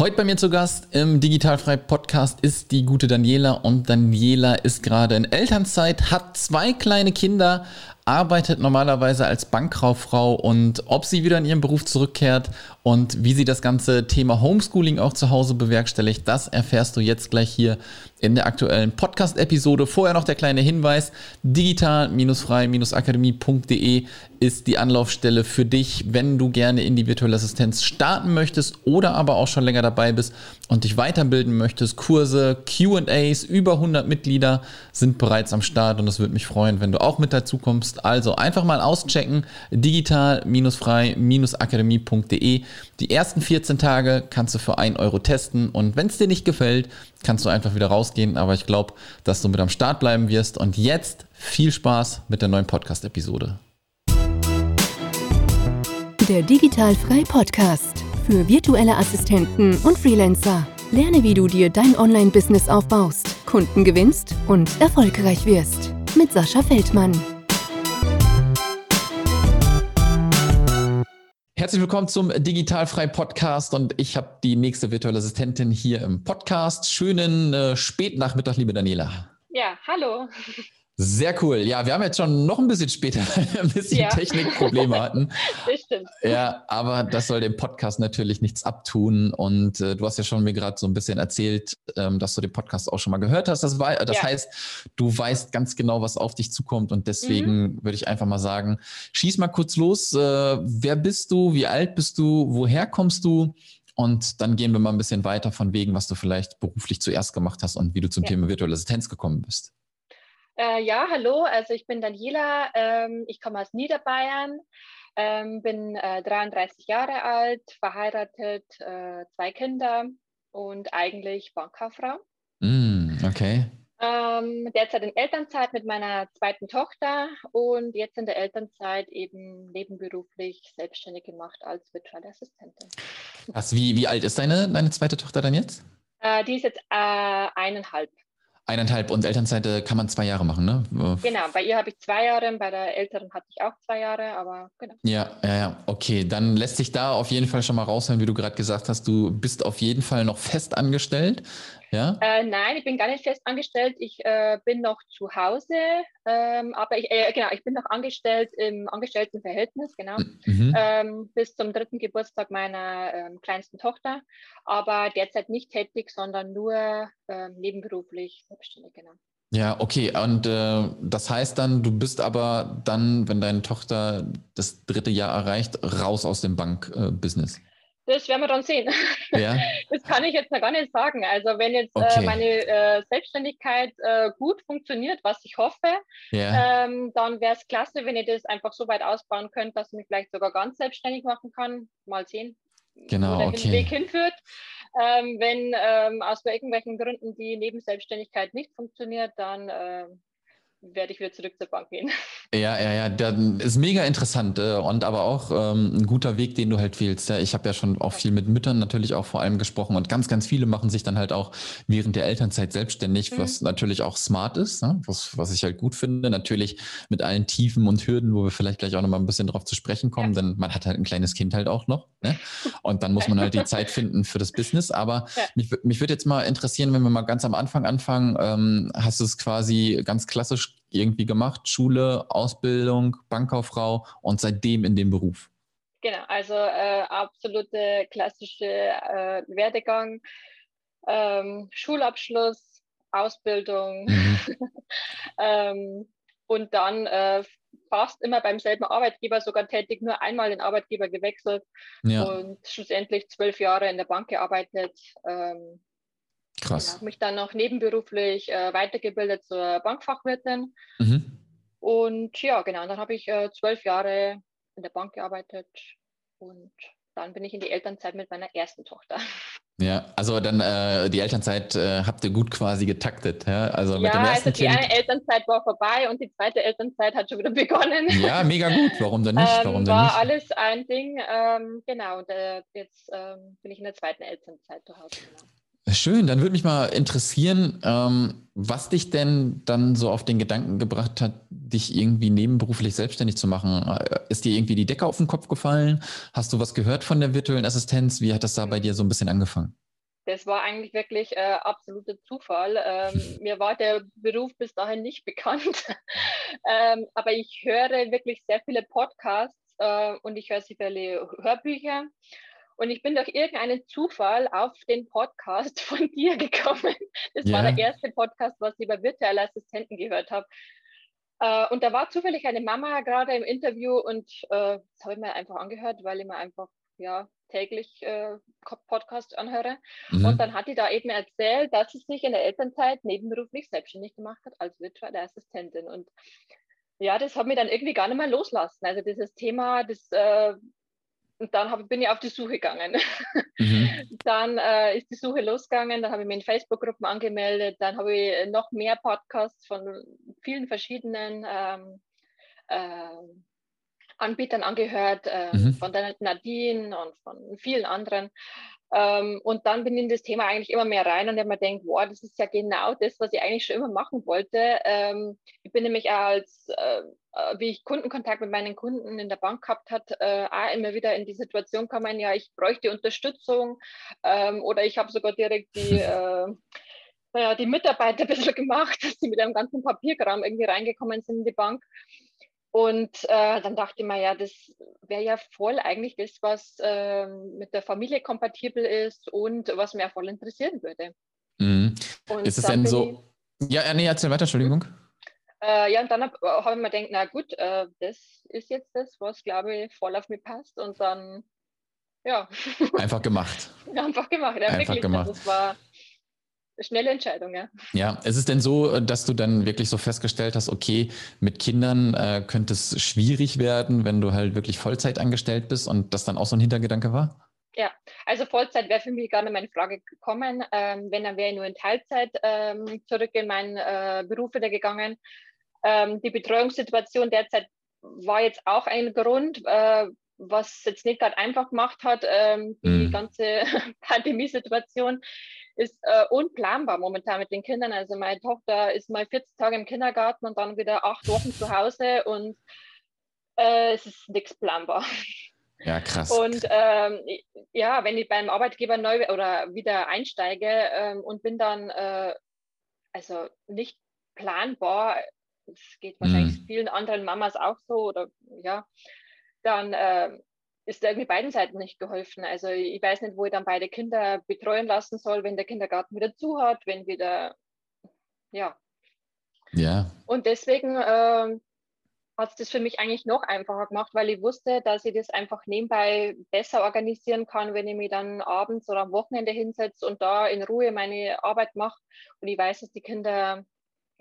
Heute bei mir zu Gast im Digitalfrei Podcast ist die gute Daniela. Und Daniela ist gerade in Elternzeit, hat zwei kleine Kinder, arbeitet normalerweise als Bankkauffrau und ob sie wieder in ihren Beruf zurückkehrt und wie sie das ganze Thema Homeschooling auch zu Hause bewerkstelligt, das erfährst du jetzt gleich hier in der aktuellen Podcast-Episode. Vorher noch der kleine Hinweis: digital-frei-akademie.de ist die Anlaufstelle für dich, wenn du gerne in die virtuelle Assistenz starten möchtest oder aber auch schon länger dabei bist und dich weiterbilden möchtest. Kurse, QAs, über 100 Mitglieder sind bereits am Start und es würde mich freuen, wenn du auch mit dazu kommst. Also einfach mal auschecken: digital-frei-akademie.de. Die ersten 14 Tage kannst du für 1 Euro testen und wenn es dir nicht gefällt, kannst du einfach wieder rausgehen. Aber ich glaube, dass du mit am Start bleiben wirst. Und jetzt viel Spaß mit der neuen Podcast-Episode. Der Digitalfrei Podcast für virtuelle Assistenten und Freelancer. Lerne, wie du dir dein Online-Business aufbaust, Kunden gewinnst und erfolgreich wirst. Mit Sascha Feldmann. Herzlich willkommen zum Digitalfrei Podcast und ich habe die nächste virtuelle Assistentin hier im Podcast. Schönen äh, Spätnachmittag, liebe Daniela. Ja, hallo. Sehr cool. Ja, wir haben jetzt schon noch ein bisschen später ein bisschen ja. Technikprobleme hatten. Das stimmt. Ja, aber das soll dem Podcast natürlich nichts abtun. Und äh, du hast ja schon mir gerade so ein bisschen erzählt, ähm, dass du den Podcast auch schon mal gehört hast. Das, war, das ja. heißt, du weißt ganz genau, was auf dich zukommt. Und deswegen mhm. würde ich einfach mal sagen, schieß mal kurz los. Äh, wer bist du? Wie alt bist du? Woher kommst du? Und dann gehen wir mal ein bisschen weiter von wegen, was du vielleicht beruflich zuerst gemacht hast und wie du zum ja. Thema virtuelle Assistenz gekommen bist. Äh, ja, hallo, also ich bin Daniela, ähm, ich komme aus Niederbayern, ähm, bin äh, 33 Jahre alt, verheiratet, äh, zwei Kinder und eigentlich Bankkauffrau. Mm, okay. Ähm, derzeit in Elternzeit mit meiner zweiten Tochter und jetzt in der Elternzeit eben nebenberuflich selbstständig gemacht als virtuelle Assistentin. Was, wie, wie alt ist deine, deine zweite Tochter dann jetzt? Äh, die ist jetzt äh, eineinhalb. Eineinhalb und Elternzeit äh, kann man zwei Jahre machen, ne? Genau, bei ihr habe ich zwei Jahre, bei der älteren hatte ich auch zwei Jahre, aber genau. Ja, ja, ja, okay. Dann lässt sich da auf jeden Fall schon mal raushören, wie du gerade gesagt hast, du bist auf jeden Fall noch fest angestellt. Ja? Äh, nein, ich bin gar nicht fest angestellt. Ich äh, bin noch zu Hause, ähm, aber ich, äh, genau, ich bin noch angestellt im Angestelltenverhältnis, genau, mhm. ähm, bis zum dritten Geburtstag meiner ähm, kleinsten Tochter, aber derzeit nicht tätig, sondern nur ähm, nebenberuflich selbstständig, genau. Ja, okay. Und äh, das heißt dann, du bist aber dann, wenn deine Tochter das dritte Jahr erreicht, raus aus dem Bankbusiness. Äh, das werden wir dann sehen. Ja. Das kann ich jetzt noch gar nicht sagen. Also wenn jetzt äh, okay. äh, meine äh, Selbstständigkeit äh, gut funktioniert, was ich hoffe, ja. ähm, dann wäre es klasse, wenn ich das einfach so weit ausbauen könnte, dass ich mich vielleicht sogar ganz selbstständig machen kann. Mal sehen, genau, wo der okay. Weg hinführt. Ähm, wenn ähm, aus irgendwelchen Gründen die Nebenselbstständigkeit nicht funktioniert, dann äh, werde ich wieder zurück zur Bank gehen. Ja, ja, ja, das ist mega interessant äh, und aber auch ähm, ein guter Weg, den du halt wählst. Ja, ich habe ja schon auch viel mit Müttern natürlich auch vor allem gesprochen und ganz, ganz viele machen sich dann halt auch während der Elternzeit selbstständig, mhm. was natürlich auch smart ist, ne? was, was ich halt gut finde. Natürlich mit allen Tiefen und Hürden, wo wir vielleicht gleich auch nochmal ein bisschen drauf zu sprechen kommen, ja. denn man hat halt ein kleines Kind halt auch noch. Ne? Und dann muss man halt die Zeit finden für das Business. Aber ja. mich, mich würde jetzt mal interessieren, wenn wir mal ganz am Anfang anfangen, ähm, hast du es quasi ganz klassisch irgendwie gemacht, Schule, Ausbildung, Bankkauffrau und seitdem in dem Beruf. Genau, also äh, absolute klassische äh, Werdegang, ähm, Schulabschluss, Ausbildung mhm. ähm, und dann äh, fast immer beim selben Arbeitgeber sogar tätig, nur einmal den Arbeitgeber gewechselt ja. und schlussendlich zwölf Jahre in der Bank gearbeitet. Ähm, Krass. Genau, mich dann noch nebenberuflich äh, weitergebildet zur Bankfachwirtin. Mhm. Und ja, genau, dann habe ich äh, zwölf Jahre in der Bank gearbeitet und dann bin ich in die Elternzeit mit meiner ersten Tochter. Ja, also dann äh, die Elternzeit äh, habt ihr gut quasi getaktet, ja? Also mit ja, dem ersten also die kind... eine Elternzeit war vorbei und die zweite Elternzeit hat schon wieder begonnen. Ja, mega gut. Warum denn nicht? Ähm, Warum ähm, denn war nicht? alles ein Ding. Ähm, genau, und äh, jetzt ähm, bin ich in der zweiten Elternzeit zu Hause. Genau. Schön, dann würde mich mal interessieren, ähm, was dich denn dann so auf den Gedanken gebracht hat, dich irgendwie nebenberuflich selbstständig zu machen. Äh, ist dir irgendwie die Decke auf den Kopf gefallen? Hast du was gehört von der virtuellen Assistenz? Wie hat das da bei dir so ein bisschen angefangen? das war eigentlich wirklich äh, absoluter Zufall. Ähm, mir war der Beruf bis dahin nicht bekannt, ähm, aber ich höre wirklich sehr viele Podcasts äh, und ich höre sehr viele Hörbücher. Und ich bin durch irgendeinen Zufall auf den Podcast von dir gekommen. Das yeah. war der erste Podcast, was ich über virtuelle Assistenten gehört habe. Äh, und da war zufällig eine Mama gerade im Interview und äh, das habe ich mir einfach angehört, weil ich mir einfach ja, täglich äh, Podcast anhöre. Mhm. Und dann hat die da eben erzählt, dass sie sich in der Elternzeit nebenberuflich selbstständig gemacht hat als virtuelle Assistentin. Und ja, das hat mich dann irgendwie gar nicht mehr loslassen. Also dieses Thema, das äh, und dann hab, bin ich auf die Suche gegangen. Mhm. Dann äh, ist die Suche losgegangen, dann habe ich mich in Facebook-Gruppen angemeldet, dann habe ich noch mehr Podcasts von vielen verschiedenen ähm, äh, Anbietern angehört, äh, mhm. von der Nadine und von vielen anderen. Ähm, und dann bin ich in das Thema eigentlich immer mehr rein und habe mir gedacht, wow, das ist ja genau das, was ich eigentlich schon immer machen wollte. Ähm, ich bin nämlich auch als, äh, wie ich Kundenkontakt mit meinen Kunden in der Bank gehabt hat, äh, auch immer wieder in die Situation gekommen, ja, ich bräuchte Unterstützung ähm, oder ich habe sogar direkt die äh, die Mitarbeiter ein bisschen gemacht, dass sie mit einem ganzen Papierkram irgendwie reingekommen sind in die Bank. Und äh, dann dachte ich mir, ja, das wäre ja voll eigentlich das, was äh, mit der Familie kompatibel ist und was mir voll interessieren würde. Mhm. ist es denn so? Ich, ja, nee, erzähl weiter, Entschuldigung. Äh, ja, und dann habe hab ich mir gedacht, na gut, äh, das ist jetzt das, was, glaube ich, voll auf mich passt. Und dann, ja. Einfach gemacht. Einfach gemacht, ja, Einfach wirklich. gemacht. Das war, schnelle Entscheidung, ja. Ja, ist es denn so, dass du dann wirklich so festgestellt hast, okay, mit Kindern äh, könnte es schwierig werden, wenn du halt wirklich Vollzeit angestellt bist und das dann auch so ein Hintergedanke war? Ja, also Vollzeit wäre für mich gar nicht meine Frage gekommen. Ähm, wenn, dann wäre ich nur in Teilzeit ähm, zurück in meinen äh, Beruf wieder gegangen. Ähm, die Betreuungssituation derzeit war jetzt auch ein Grund, äh, was jetzt nicht gerade einfach gemacht hat, ähm, die mhm. ganze Pandemiesituation ist äh, unplanbar momentan mit den Kindern. Also meine Tochter ist mal 40 Tage im Kindergarten und dann wieder acht Wochen zu Hause und äh, es ist nichts planbar. Ja, krass. Und ähm, ja, wenn ich beim Arbeitgeber neu oder wieder einsteige ähm, und bin dann äh, also nicht planbar, es geht wahrscheinlich mm. vielen anderen Mamas auch so oder ja, dann äh, ist irgendwie beiden Seiten nicht geholfen. Also ich weiß nicht, wo ich dann beide Kinder betreuen lassen soll, wenn der Kindergarten wieder zu hat, wenn wieder, ja. Ja. Und deswegen äh, hat es das für mich eigentlich noch einfacher gemacht, weil ich wusste, dass ich das einfach nebenbei besser organisieren kann, wenn ich mich dann abends oder am Wochenende hinsetze und da in Ruhe meine Arbeit mache. Und ich weiß, dass die Kinder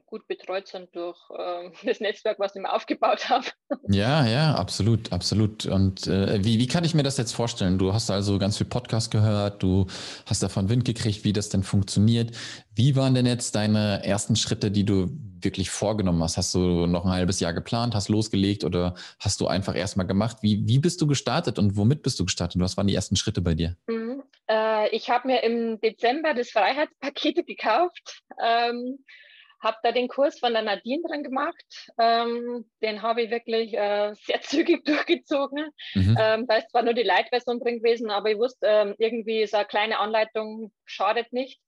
gut betreut sind durch äh, das Netzwerk, was ich mir aufgebaut habe. Ja, ja, absolut, absolut. Und äh, wie, wie kann ich mir das jetzt vorstellen? Du hast also ganz viel Podcast gehört, du hast davon Wind gekriegt, wie das denn funktioniert. Wie waren denn jetzt deine ersten Schritte, die du wirklich vorgenommen hast? Hast du noch ein halbes Jahr geplant, hast losgelegt oder hast du einfach erstmal gemacht? Wie, wie bist du gestartet und womit bist du gestartet? Was waren die ersten Schritte bei dir? Mhm. Äh, ich habe mir im Dezember das Freiheitspaket gekauft. Ähm, habe da den Kurs von der Nadine drin gemacht. Ähm, den habe ich wirklich äh, sehr zügig durchgezogen. Mhm. Ähm, da ist zwar nur die Light-Version drin gewesen, aber ich wusste, ähm, irgendwie so eine kleine Anleitung schadet nicht.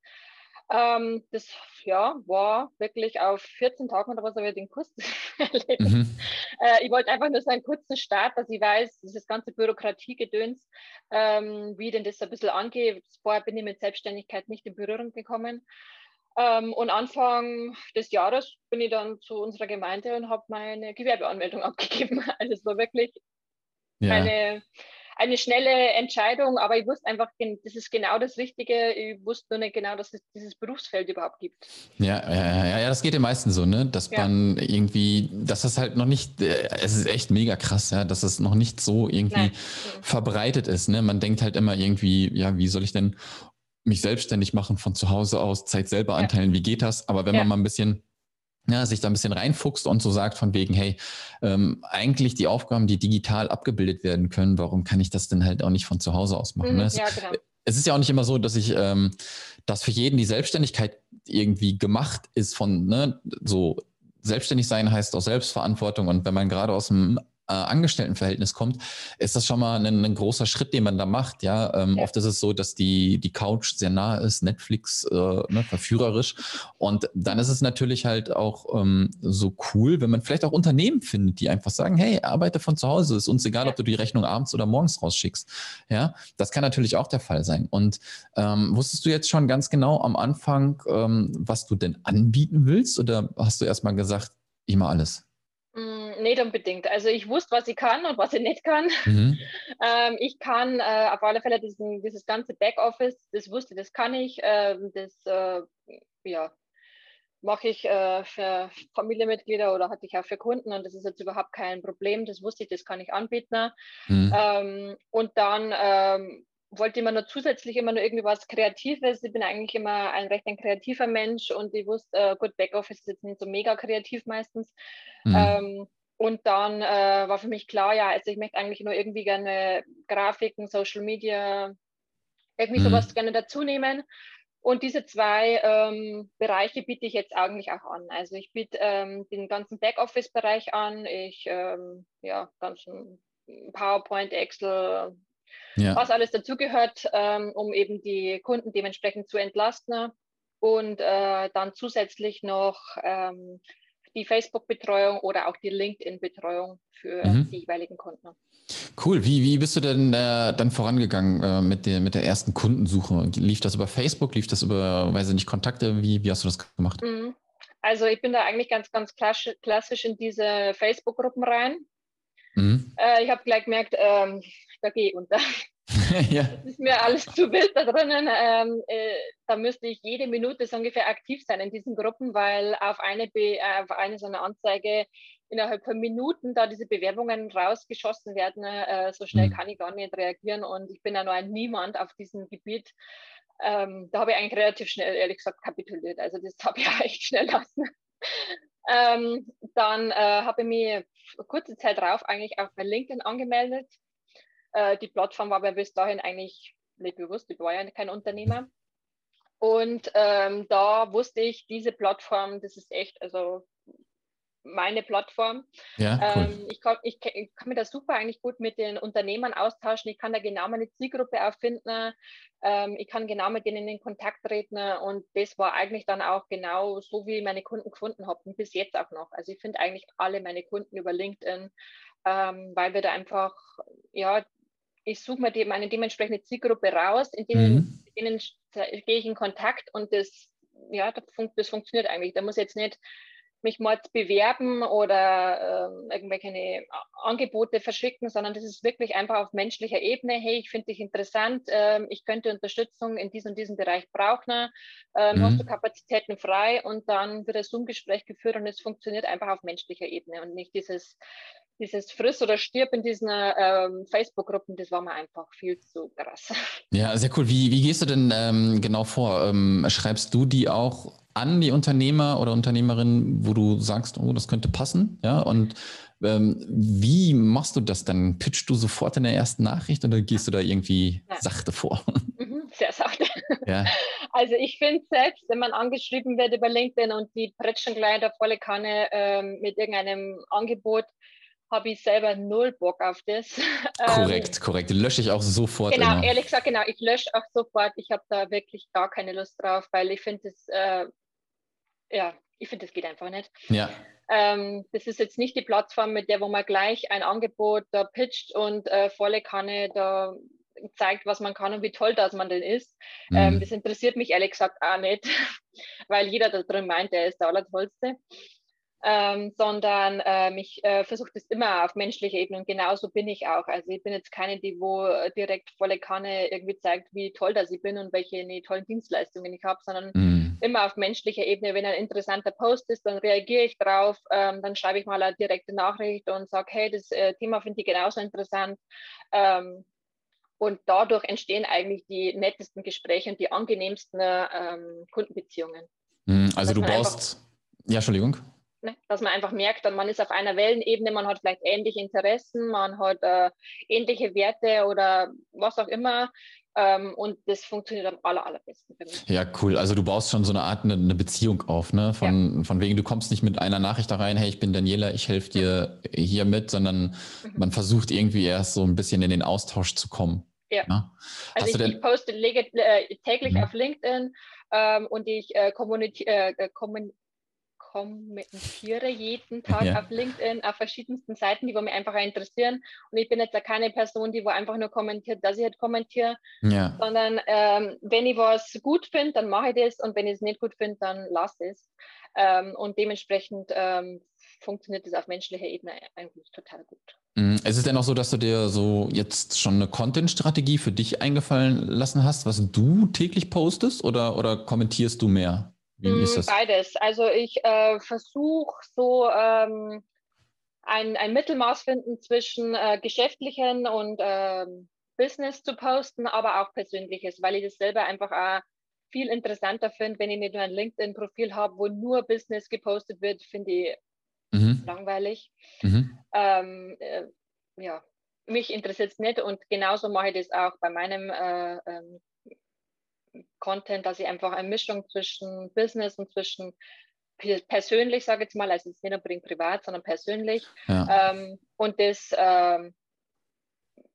Ähm, das ja, war wirklich auf 14 Tagen oder was habe ich den Kurs erlebt. Mhm. Äh, ich wollte einfach nur so einen kurzen Start, dass ich weiß, dieses ganze Bürokratiegedöns, ähm, wie denn das ein bisschen angeht. Vorher bin ich mit Selbstständigkeit nicht in Berührung gekommen. Ähm, und Anfang des Jahres bin ich dann zu unserer Gemeinde und habe meine Gewerbeanmeldung abgegeben. Also es war wirklich ja. eine, eine schnelle Entscheidung, aber ich wusste einfach, das ist genau das Richtige. Ich wusste nur nicht genau, dass es dieses Berufsfeld überhaupt gibt. Ja, ja, ja, ja das geht den meisten so, ne? Dass ja. man irgendwie, dass das halt noch nicht, äh, es ist echt mega krass, ja, dass es noch nicht so irgendwie Nein. verbreitet ist. Ne? Man denkt halt immer irgendwie, ja, wie soll ich denn mich selbstständig machen von zu Hause aus, Zeit selber anteilen, ja. wie geht das? Aber wenn ja. man mal ein bisschen ja, sich da ein bisschen reinfuchst und so sagt von wegen, hey, ähm, eigentlich die Aufgaben, die digital abgebildet werden können, warum kann ich das denn halt auch nicht von zu Hause aus machen? Mhm, ne? es, ja, genau. es, ist ja auch nicht immer so, dass ich, ähm, dass für jeden die Selbstständigkeit irgendwie gemacht ist von, ne, so selbstständig sein heißt auch Selbstverantwortung und wenn man gerade aus dem äh, Angestelltenverhältnis kommt, ist das schon mal ein, ein großer Schritt, den man da macht. Ja? Ähm, ja. oft ist es so, dass die, die Couch sehr nah ist, Netflix äh, ne, verführerisch. Und dann ist es natürlich halt auch ähm, so cool, wenn man vielleicht auch Unternehmen findet, die einfach sagen, hey, arbeite von zu Hause, ist uns egal, ob du die Rechnung abends oder morgens rausschickst. Ja, das kann natürlich auch der Fall sein. Und ähm, wusstest du jetzt schon ganz genau am Anfang, ähm, was du denn anbieten willst? Oder hast du erstmal gesagt, immer alles? Nicht unbedingt. Also ich wusste, was ich kann und was ich nicht kann. Mhm. Ähm, ich kann äh, auf alle Fälle diesen, dieses ganze Backoffice, das wusste, das kann ich. Ähm, das äh, ja, mache ich äh, für Familienmitglieder oder hatte ich auch für Kunden und das ist jetzt überhaupt kein Problem. Das wusste ich, das kann ich anbieten. Mhm. Ähm, und dann ähm, wollte immer nur zusätzlich immer nur irgendwie was Kreatives. Ich bin eigentlich immer ein recht ein kreativer Mensch und ich wusste, äh, gut, Backoffice ist jetzt nicht so mega kreativ meistens. Mhm. Ähm, und dann äh, war für mich klar, ja, also ich möchte eigentlich nur irgendwie gerne Grafiken, Social Media, irgendwie mhm. sowas gerne dazu nehmen. Und diese zwei ähm, Bereiche biete ich jetzt eigentlich auch an. Also ich biete ähm, den ganzen Backoffice-Bereich an, ich ähm, ja ganzen PowerPoint, Excel, ja. was alles dazugehört, ähm, um eben die Kunden dementsprechend zu entlasten. Und äh, dann zusätzlich noch ähm, die Facebook-Betreuung oder auch die LinkedIn-Betreuung für mhm. die jeweiligen Kunden. Cool. Wie, wie bist du denn äh, dann vorangegangen äh, mit, der, mit der ersten Kundensuche? Lief das über Facebook? Lief das über, weiß ich nicht, Kontakte? Wie, wie hast du das gemacht? Mhm. Also ich bin da eigentlich ganz, ganz klassisch in diese Facebook-Gruppen rein. Mhm. Äh, ich habe gleich gemerkt, ähm, da gehe ich unter. ja. Das ist mir alles zu wild da drinnen. Ähm, äh, da müsste ich jede Minute so ungefähr aktiv sein in diesen Gruppen, weil auf eine, Be äh, auf eine so eine Anzeige innerhalb von Minuten da diese Bewerbungen rausgeschossen werden. Äh, so schnell mhm. kann ich gar nicht reagieren und ich bin ja noch ein Niemand auf diesem Gebiet. Ähm, da habe ich eigentlich relativ schnell, ehrlich gesagt, kapituliert. Also das habe ich echt schnell lassen. ähm, dann äh, habe ich mich kurze Zeit drauf eigentlich auch bei LinkedIn angemeldet äh, die Plattform war mir bis dahin eigentlich nicht bewusst, ich war ja kein Unternehmer. Und ähm, da wusste ich, diese Plattform, das ist echt, also meine Plattform. Ja, cool. ähm, ich, kann, ich, ich, kann mir da super eigentlich gut mit den Unternehmern austauschen. Ich kann da genau meine Zielgruppe auffinden. Ähm, ich kann genau mit denen in Kontakt treten. Und das war eigentlich dann auch genau so, wie ich meine Kunden gefunden habe. Und bis jetzt auch noch. Also ich finde eigentlich alle meine Kunden über LinkedIn, ähm, weil wir da einfach, ja, ich suche mir die, meine dementsprechende Zielgruppe raus, in denen, mhm. in denen gehe ich in Kontakt und das, ja, das, fun das funktioniert eigentlich. Da muss ich jetzt nicht mich mal bewerben oder äh, irgendwelche Angebote verschicken, sondern das ist wirklich einfach auf menschlicher Ebene. Hey, ich finde dich interessant, äh, ich könnte Unterstützung in diesem und diesem Bereich brauchen. Äh, mhm. Hast du Kapazitäten frei? Und dann wird das Zoom-Gespräch geführt und es funktioniert einfach auf menschlicher Ebene und nicht dieses dieses Friss oder Stirb in diesen ähm, Facebook-Gruppen, das war mir einfach viel zu krass. Ja, sehr cool. Wie, wie gehst du denn ähm, genau vor? Ähm, schreibst du die auch an, die Unternehmer oder Unternehmerinnen, wo du sagst, oh, das könnte passen? Ja, und ähm, wie machst du das dann? Pitchst du sofort in der ersten Nachricht oder gehst du da irgendwie ja. sachte vor? Mhm, sehr sachte. Ja. Also ich finde selbst, wenn man angeschrieben wird über LinkedIn und die pritschen gleich der volle Kanne ähm, mit irgendeinem Angebot, habe ich selber null Bock auf das. Korrekt, ähm, korrekt. Lösche ich auch sofort. Genau, immer. ehrlich gesagt, genau. Ich lösche auch sofort. Ich habe da wirklich gar keine Lust drauf, weil ich finde es, äh, ja, ich finde, das geht einfach nicht. Ja. Ähm, das ist jetzt nicht die Plattform, mit der wo man gleich ein Angebot da pitcht und äh, volle Kanne da zeigt, was man kann und wie toll das man denn ist. Mhm. Ähm, das interessiert mich ehrlich gesagt auch nicht, weil jeder da drin meint, er ist der Allertollste ähm, sondern ähm, ich äh, versuche das immer auf menschlicher Ebene und genauso bin ich auch. Also ich bin jetzt keine, die wo äh, direkt volle Kanne irgendwie zeigt, wie toll das ich bin und welche ne, tollen Dienstleistungen ich habe, sondern mm. immer auf menschlicher Ebene. Wenn ein interessanter Post ist, dann reagiere ich drauf, ähm, dann schreibe ich mal eine direkte Nachricht und sage, hey, das äh, Thema finde ich genauso interessant. Ähm, und dadurch entstehen eigentlich die nettesten Gespräche und die angenehmsten ähm, Kundenbeziehungen. Mm, also du baust, ja, Entschuldigung. Ne, dass man einfach merkt, man ist auf einer Wellenebene, man hat vielleicht ähnliche Interessen, man hat äh, ähnliche Werte oder was auch immer. Ähm, und das funktioniert am aller, allerbesten. Ja, cool. Also du baust schon so eine Art eine, eine Beziehung auf, ne? Von, ja. von wegen, du kommst nicht mit einer Nachricht da rein, hey, ich bin Daniela, ich helfe dir hier mit, sondern mhm. man versucht irgendwie erst so ein bisschen in den Austausch zu kommen. Ja. ja? Also ich, ich, poste äh, täglich mhm. auf LinkedIn ähm, und ich äh, kommuniziere äh, kommun kommentiere jeden Tag ja. auf LinkedIn, auf verschiedensten Seiten, die wo mich einfach interessieren. Und ich bin jetzt ja keine Person, die wo einfach nur kommentiert, dass ich halt kommentiere, ja. sondern ähm, wenn ich was gut finde, dann mache ich das und wenn ich es nicht gut finde, dann lasse ich es. Ähm, und dementsprechend ähm, funktioniert das auf menschlicher Ebene eigentlich total gut. Mhm. Ist es denn auch so, dass du dir so jetzt schon eine Content-Strategie für dich eingefallen lassen hast, was du täglich postest oder, oder kommentierst du mehr? Wie mm, ist das? Beides. Also ich äh, versuche so ähm, ein, ein Mittelmaß finden zwischen äh, geschäftlichen und äh, Business zu posten, aber auch persönliches, weil ich das selber einfach auch viel interessanter finde, wenn ich nicht nur ein LinkedIn-Profil habe, wo nur Business gepostet wird, finde ich mhm. langweilig. Mhm. Ähm, äh, ja, mich interessiert es nicht und genauso mache ich das auch bei meinem äh, ähm, Content, dass ich einfach eine Mischung zwischen Business und zwischen persönlich, sage ich jetzt mal, also jetzt nicht unbedingt privat, sondern persönlich. Ja. Ähm, und das, ähm,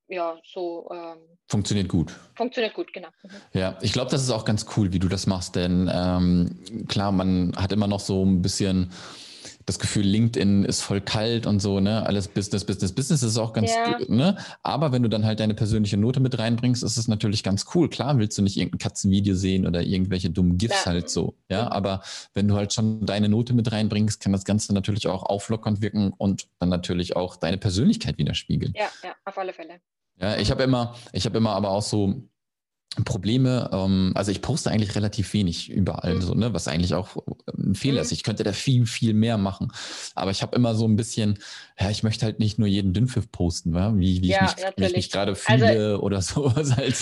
ja, so. Ähm, funktioniert gut. Funktioniert gut, genau. Mhm. Ja, ich glaube, das ist auch ganz cool, wie du das machst, denn ähm, klar, man hat immer noch so ein bisschen das Gefühl, LinkedIn ist voll kalt und so, ne? Alles Business, Business, Business ist auch ganz, ja. ne? Aber wenn du dann halt deine persönliche Note mit reinbringst, ist es natürlich ganz cool. Klar willst du nicht irgendein Katzenvideo sehen oder irgendwelche dummen GIFs ja. halt so, ja? Mhm. Aber wenn du halt schon deine Note mit reinbringst, kann das Ganze natürlich auch auflockernd wirken und dann natürlich auch deine Persönlichkeit widerspiegeln. Ja, ja, auf alle Fälle. Ja, ich habe immer, ich habe immer aber auch so, Probleme, ähm, also ich poste eigentlich relativ wenig überall, mhm. so, ne, was eigentlich auch ein Fehler mhm. ist. Ich könnte da viel, viel mehr machen. Aber ich habe immer so ein bisschen, ja, ich möchte halt nicht nur jeden Dünnpfiff posten, wa? wie, wie, ja, ich mich, wie ich mich gerade also fühle also, oder sowas halt.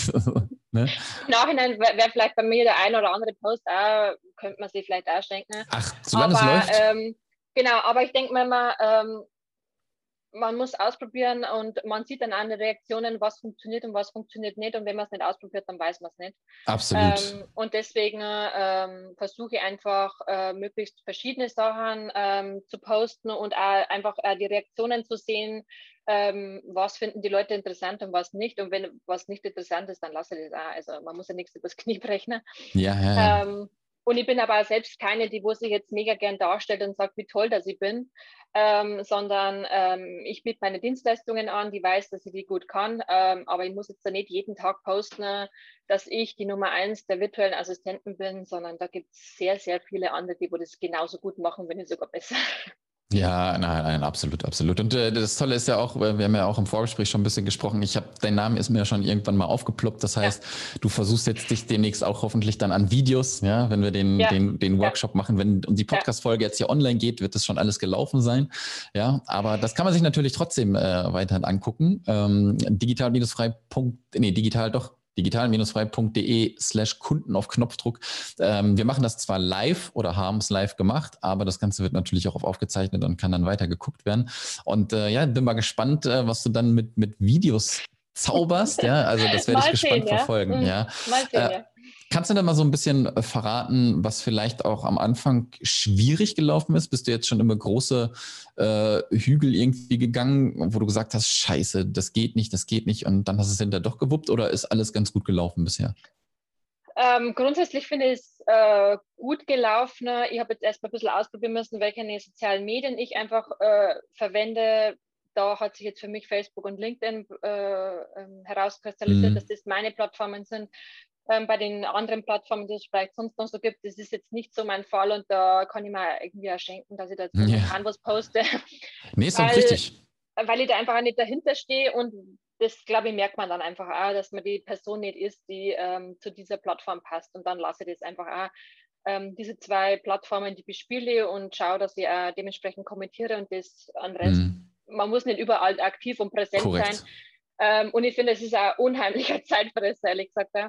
ne? Im Nachhinein wäre vielleicht bei mir der ein oder andere Post auch, könnte man sich vielleicht auch schenken. Ach, solange aber, es läuft. Ähm, genau, aber ich denke mir immer, ähm, man muss ausprobieren und man sieht dann an den Reaktionen, was funktioniert und was funktioniert nicht. Und wenn man es nicht ausprobiert, dann weiß man es nicht. Absolut. Ähm, und deswegen ähm, versuche ich einfach, äh, möglichst verschiedene Sachen ähm, zu posten und auch einfach äh, die Reaktionen zu sehen, ähm, was finden die Leute interessant und was nicht. Und wenn was nicht interessant ist, dann lasse ich das auch. Also man muss ja nichts übers Knie brechen. Ja, ja, ja. Ähm, und ich bin aber selbst keine, die wo sich jetzt mega gern darstellt und sagt, wie toll dass ich bin, ähm, sondern ähm, ich biete meine Dienstleistungen an, die weiß, dass ich die gut kann, ähm, aber ich muss jetzt da nicht jeden Tag posten, dass ich die Nummer eins der virtuellen Assistenten bin, sondern da gibt es sehr, sehr viele andere, die wo das genauso gut machen, wenn nicht sogar besser. Ja, nein, nein, absolut, absolut. Und äh, das Tolle ist ja auch, wir haben ja auch im Vorgespräch schon ein bisschen gesprochen. Ich habe, dein Name ist mir ja schon irgendwann mal aufgeploppt. Das heißt, ja. du versuchst jetzt dich demnächst auch hoffentlich dann an Videos, ja, wenn wir den, ja. den, den Workshop machen. Wenn die Podcast-Folge jetzt hier online geht, wird das schon alles gelaufen sein. Ja, aber das kann man sich natürlich trotzdem äh, weiterhin angucken. Ähm, digital-frei. Nee, digital doch digital-frei.de slash Kunden auf Knopfdruck. Ähm, wir machen das zwar live oder haben es live gemacht, aber das Ganze wird natürlich auch auf aufgezeichnet und kann dann weiter geguckt werden. Und äh, ja, bin mal gespannt, äh, was du dann mit, mit Videos zauberst. ja, also das werde ich gespannt sehen, verfolgen. Ja, ja. Mal sehen, äh, ja. Kannst du denn mal so ein bisschen äh, verraten, was vielleicht auch am Anfang schwierig gelaufen ist? Bist du jetzt schon immer große äh, Hügel irgendwie gegangen, wo du gesagt hast, scheiße, das geht nicht, das geht nicht und dann hast du es hinterher doch gewuppt oder ist alles ganz gut gelaufen bisher? Ähm, grundsätzlich finde ich es äh, gut gelaufen. Ich habe jetzt erstmal ein bisschen ausprobieren müssen, welche sozialen Medien ich einfach äh, verwende. Da hat sich jetzt für mich Facebook und LinkedIn äh, ähm, herauskristallisiert, mhm. dass das meine Plattformen sind ähm, bei den anderen Plattformen, die es vielleicht sonst noch so gibt, das ist jetzt nicht so mein Fall und da kann ich mir irgendwie erschenken, dass ich da ja. was poste. Nee, ist auch richtig. Weil ich da einfach nicht dahinter stehe und das, glaube ich, merkt man dann einfach auch, dass man die Person nicht ist, die ähm, zu dieser Plattform passt und dann lasse ich das einfach auch. Ähm, diese zwei Plattformen, die bespiele und schaue, dass ich auch dementsprechend kommentiere und das an Rest. Mhm. Man muss nicht überall aktiv und präsent Korrekt. sein ähm, und ich finde, es ist ein unheimlicher Zeitfresser, ehrlich gesagt. Ja.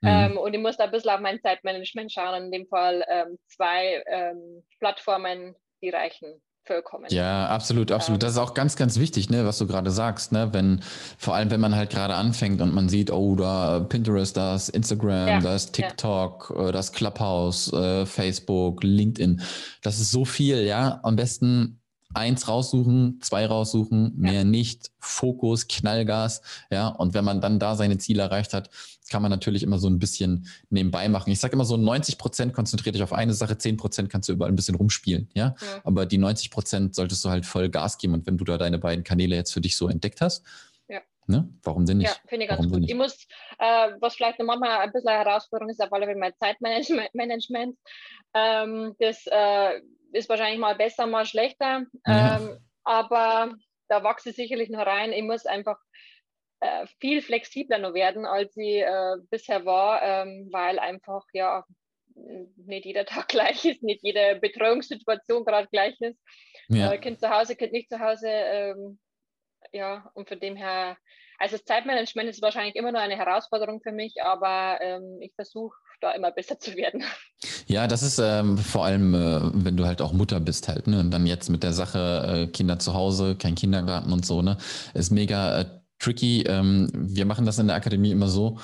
Mhm. Ähm, und ich muss da ein bisschen auf mein Zeitmanagement schauen in dem Fall ähm, zwei ähm, Plattformen die reichen vollkommen. Ja, absolut, absolut. Das ist auch ganz, ganz wichtig, ne, was du gerade sagst, ne? Wenn, vor allem wenn man halt gerade anfängt und man sieht, oh, da Pinterest, da ist Instagram, ja, da ist TikTok, ja. Äh, da ist Clubhouse, äh, Facebook, LinkedIn. Das ist so viel, ja. Am besten eins raussuchen, zwei raussuchen, mehr ja. nicht, Fokus, Knallgas, ja. Und wenn man dann da seine Ziele erreicht hat, kann man natürlich immer so ein bisschen nebenbei machen. Ich sage immer so 90 Prozent konzentriert dich auf eine Sache, 10 Prozent kannst du überall ein bisschen rumspielen, ja? ja. Aber die 90 Prozent solltest du halt voll Gas geben. Und wenn du da deine beiden Kanäle jetzt für dich so entdeckt hast, ja. ne? warum denn nicht? Ja, finde ich ganz warum gut. Ich muss, äh, was vielleicht noch manchmal ein bisschen eine Herausforderung ist, auf alle Fälle mein Zeitmanagement. Ähm, das äh, ist wahrscheinlich mal besser, mal schlechter. Ja. Ähm, aber da wachse ich sicherlich noch rein. Ich muss einfach äh, viel flexibler noch werden, als sie äh, bisher war, ähm, weil einfach ja nicht jeder Tag gleich ist, nicht jede Betreuungssituation gerade gleich ist. Ja. Äh, kind zu Hause, Kind nicht zu Hause. Ähm, ja, und von dem her, also das Zeitmanagement ist wahrscheinlich immer noch eine Herausforderung für mich, aber ähm, ich versuche da immer besser zu werden. Ja, das ist ähm, vor allem, äh, wenn du halt auch Mutter bist halt, ne? Und dann jetzt mit der Sache äh, Kinder zu Hause, kein Kindergarten und so, ne? Ist mega äh, tricky. Ähm, wir machen das in der Akademie immer so.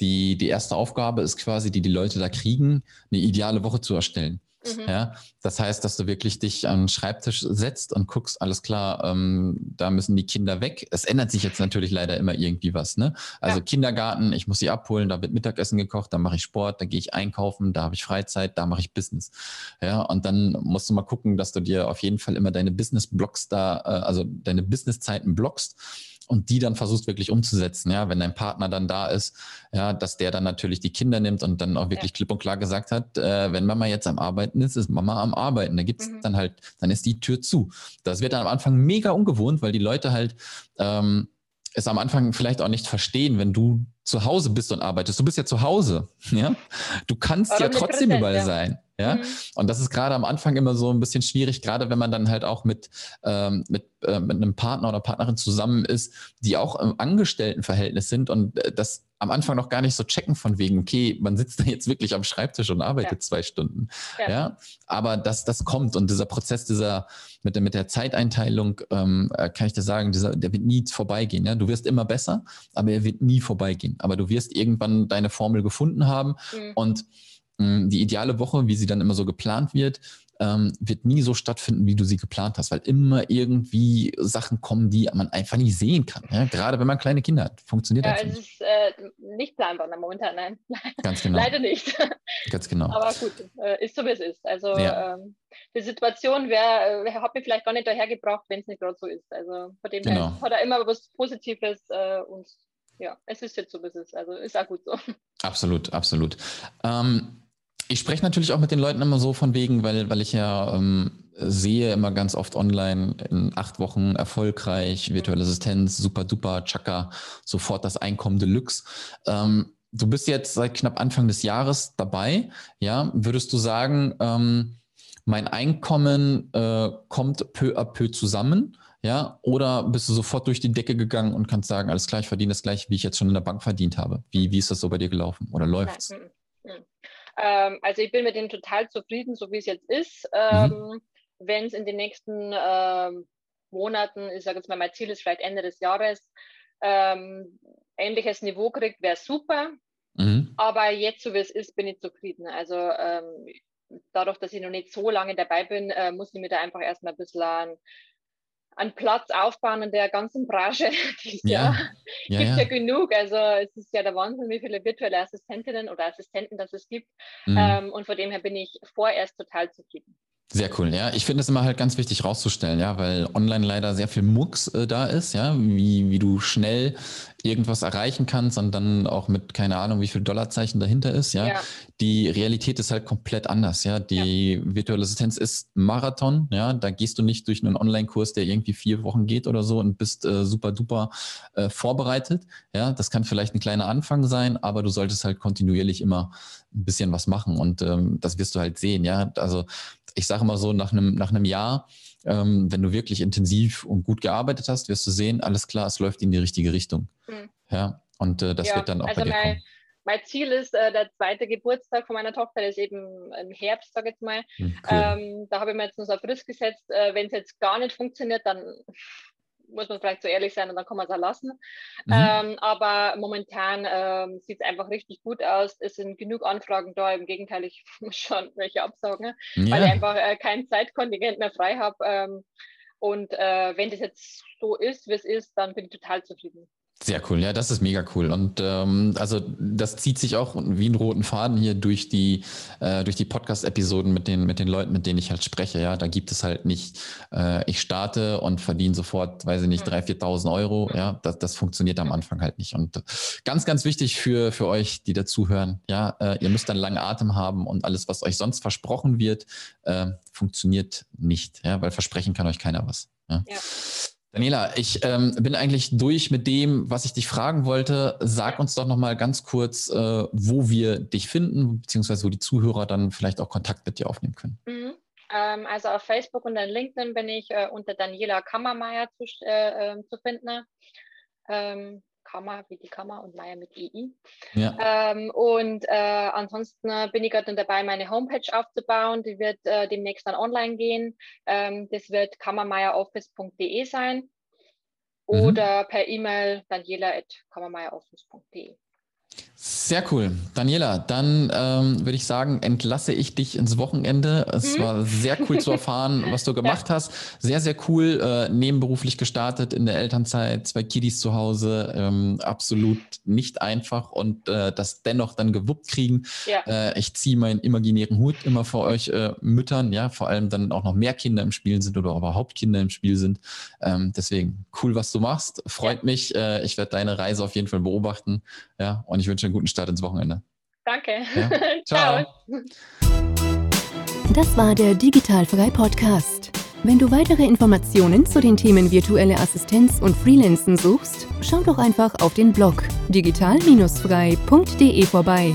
Die, die erste Aufgabe ist quasi, die die Leute da kriegen, eine ideale Woche zu erstellen. Mhm. Ja, das heißt, dass du wirklich dich an den Schreibtisch setzt und guckst, alles klar, ähm, da müssen die Kinder weg. Es ändert sich jetzt natürlich leider immer irgendwie was. Ne? Also ja. Kindergarten, ich muss sie abholen, da wird Mittagessen gekocht, da mache ich Sport, da gehe ich einkaufen, da habe ich Freizeit, da mache ich Business. Ja, und dann musst du mal gucken, dass du dir auf jeden Fall immer deine Business-Blocks da, äh, also deine Business-Zeiten blockst und die dann versuchst wirklich umzusetzen, ja, wenn dein Partner dann da ist, ja, dass der dann natürlich die Kinder nimmt und dann auch wirklich ja. klipp und klar gesagt hat, äh, wenn Mama jetzt am Arbeiten ist, ist Mama am Arbeiten. Da gibt's mhm. dann halt, dann ist die Tür zu. Das wird dann am Anfang mega ungewohnt, weil die Leute halt ähm, es am Anfang vielleicht auch nicht verstehen, wenn du zu Hause bist und arbeitest. Du bist ja zu Hause, ja. Du kannst ja trotzdem überall ja. sein. Ja, mhm. und das ist gerade am Anfang immer so ein bisschen schwierig, gerade wenn man dann halt auch mit, ähm, mit, äh, mit einem Partner oder Partnerin zusammen ist, die auch im Angestelltenverhältnis sind und äh, das am Anfang noch gar nicht so checken von wegen, okay, man sitzt da jetzt wirklich am Schreibtisch und arbeitet ja. zwei Stunden. Ja. ja. aber das, das kommt und dieser Prozess dieser mit der, mit der Zeiteinteilung, ähm, äh, kann ich dir sagen, dieser, der wird nie vorbeigehen. Ja? Du wirst immer besser, aber er wird nie vorbeigehen. Aber du wirst irgendwann deine Formel gefunden haben mhm. und die ideale Woche, wie sie dann immer so geplant wird, ähm, wird nie so stattfinden, wie du sie geplant hast, weil immer irgendwie Sachen kommen, die man einfach nicht sehen kann. Ja? Gerade wenn man kleine Kinder hat. Funktioniert ja, es ist äh, nicht planbar momentan, nein. Ganz genau. Leider nicht. Ganz genau. Aber gut, äh, ist so, wie es ist. Also ja. ähm, die Situation wär, äh, hat mich vielleicht gar nicht dahergebracht, wenn es nicht gerade so ist. Also von dem genau. her hat er immer was Positives äh, und ja, es ist jetzt so, wie es ist. Also ist auch gut so. Absolut, absolut. Ähm, ich spreche natürlich auch mit den Leuten immer so von wegen, weil, weil ich ja ähm, sehe immer ganz oft online in acht Wochen erfolgreich, virtuelle Assistenz, super duper, Chaka, sofort das Einkommen Deluxe. Ähm, du bist jetzt seit knapp Anfang des Jahres dabei. Ja, würdest du sagen, ähm, mein Einkommen äh, kommt peu à peu zusammen? Ja, oder bist du sofort durch die Decke gegangen und kannst sagen, alles klar, ich verdiene das gleich, wie ich jetzt schon in der Bank verdient habe? Wie, wie ist das so bei dir gelaufen oder läuft's? Nein. Ähm, also ich bin mit dem total zufrieden, so wie es jetzt ist. Ähm, mhm. Wenn es in den nächsten ähm, Monaten, ich sage jetzt mal, mein Ziel ist vielleicht Ende des Jahres, ähm, ähnliches Niveau kriegt, wäre super. Mhm. Aber jetzt, so wie es ist, bin ich zufrieden. Also ähm, dadurch, dass ich noch nicht so lange dabei bin, äh, muss ich mir da einfach erstmal ein bisschen an an Platz aufbauen in der ganzen Branche. ja, ja, gibt ja. ja, genug. Also es ist ja der Wahnsinn, wie viele virtuelle Assistentinnen oder Assistenten das es gibt. Mhm. Ähm, und von dem her bin ich vorerst total zufrieden. Sehr cool, ja. Ich finde es immer halt ganz wichtig rauszustellen, ja, weil online leider sehr viel Mucks äh, da ist, ja, wie, wie du schnell irgendwas erreichen kannst und dann auch mit keine Ahnung, wie viel Dollarzeichen dahinter ist, ja. ja. Die Realität ist halt komplett anders, ja. Die ja. virtuelle Assistenz ist Marathon, ja. Da gehst du nicht durch einen Online-Kurs, der irgendwie vier Wochen geht oder so und bist äh, super duper äh, vorbereitet, ja. Das kann vielleicht ein kleiner Anfang sein, aber du solltest halt kontinuierlich immer ein bisschen was machen und ähm, das wirst du halt sehen, ja. Also ich sage mal so, nach einem, nach einem Jahr, ähm, wenn du wirklich intensiv und gut gearbeitet hast, wirst du sehen, alles klar, es läuft in die richtige Richtung. Mhm. Ja, und äh, das ja, wird dann auch also bei dir mein, kommen. mein Ziel ist, äh, der zweite Geburtstag von meiner Tochter ist eben im Herbst, sage ich jetzt mal. Hm, cool. Ähm, da habe ich mir jetzt noch so auf Frist gesetzt. Äh, Wenn es jetzt gar nicht funktioniert, dann muss man vielleicht so ehrlich sein und dann kann man es auch lassen. Mhm. Ähm, aber momentan ähm, sieht es einfach richtig gut aus. Es sind genug Anfragen da. Im Gegenteil, ich muss schon welche absagen, ja. weil ich einfach äh, kein Zeitkontingent mehr frei habe. Ähm, und äh, wenn das jetzt so ist, wie es ist, dann bin ich total zufrieden. Sehr cool, ja, das ist mega cool. Und ähm, also das zieht sich auch wie einen roten Faden hier durch die, äh, durch die Podcast-Episoden mit den, mit den Leuten, mit denen ich halt spreche. Ja, da gibt es halt nicht, äh, ich starte und verdiene sofort, weiß ich nicht, 3.000, 4.000 Euro. Ja, das, das funktioniert am Anfang halt nicht. Und ganz, ganz wichtig für, für euch, die dazuhören, ja, äh, ihr müsst einen langen Atem haben und alles, was euch sonst versprochen wird, äh, funktioniert nicht. Ja, weil versprechen kann euch keiner was. Ja. ja. Daniela, ich ähm, bin eigentlich durch mit dem, was ich dich fragen wollte. Sag uns doch nochmal ganz kurz, äh, wo wir dich finden, beziehungsweise wo die Zuhörer dann vielleicht auch Kontakt mit dir aufnehmen können. Mhm. Ähm, also auf Facebook und dann LinkedIn bin ich äh, unter Daniela Kammermeier zu, äh, ähm, zu finden. Ähm, Kammer wie die Kammer und Meier mit EI. Ja. Ähm, und äh, ansonsten äh, bin ich gerade dabei, meine Homepage aufzubauen. Die wird äh, demnächst dann online gehen. Ähm, das wird kammermeieroffice.de sein mhm. oder per E-Mail daniela.kammermeieroffice.de. Sehr cool. Daniela, dann ähm, würde ich sagen, entlasse ich dich ins Wochenende. Es mhm. war sehr cool zu erfahren, was du gemacht ja. hast. Sehr, sehr cool. Äh, nebenberuflich gestartet in der Elternzeit, zwei Kiddies zu Hause. Ähm, absolut nicht einfach und äh, das dennoch dann gewuppt kriegen. Ja. Äh, ich ziehe meinen imaginären Hut immer vor euch äh, Müttern, ja, vor allem dann auch noch mehr Kinder im Spiel sind oder überhaupt Kinder im Spiel sind. Ähm, deswegen cool, was du machst. Freut ja. mich. Äh, ich werde deine Reise auf jeden Fall beobachten. Ja, und ich wünsche einen guten Start ins Wochenende. Danke. Ja? Ciao. Das war der Digitalfrei Podcast. Wenn du weitere Informationen zu den Themen virtuelle Assistenz und Freelancen suchst, schau doch einfach auf den Blog digital-frei.de vorbei.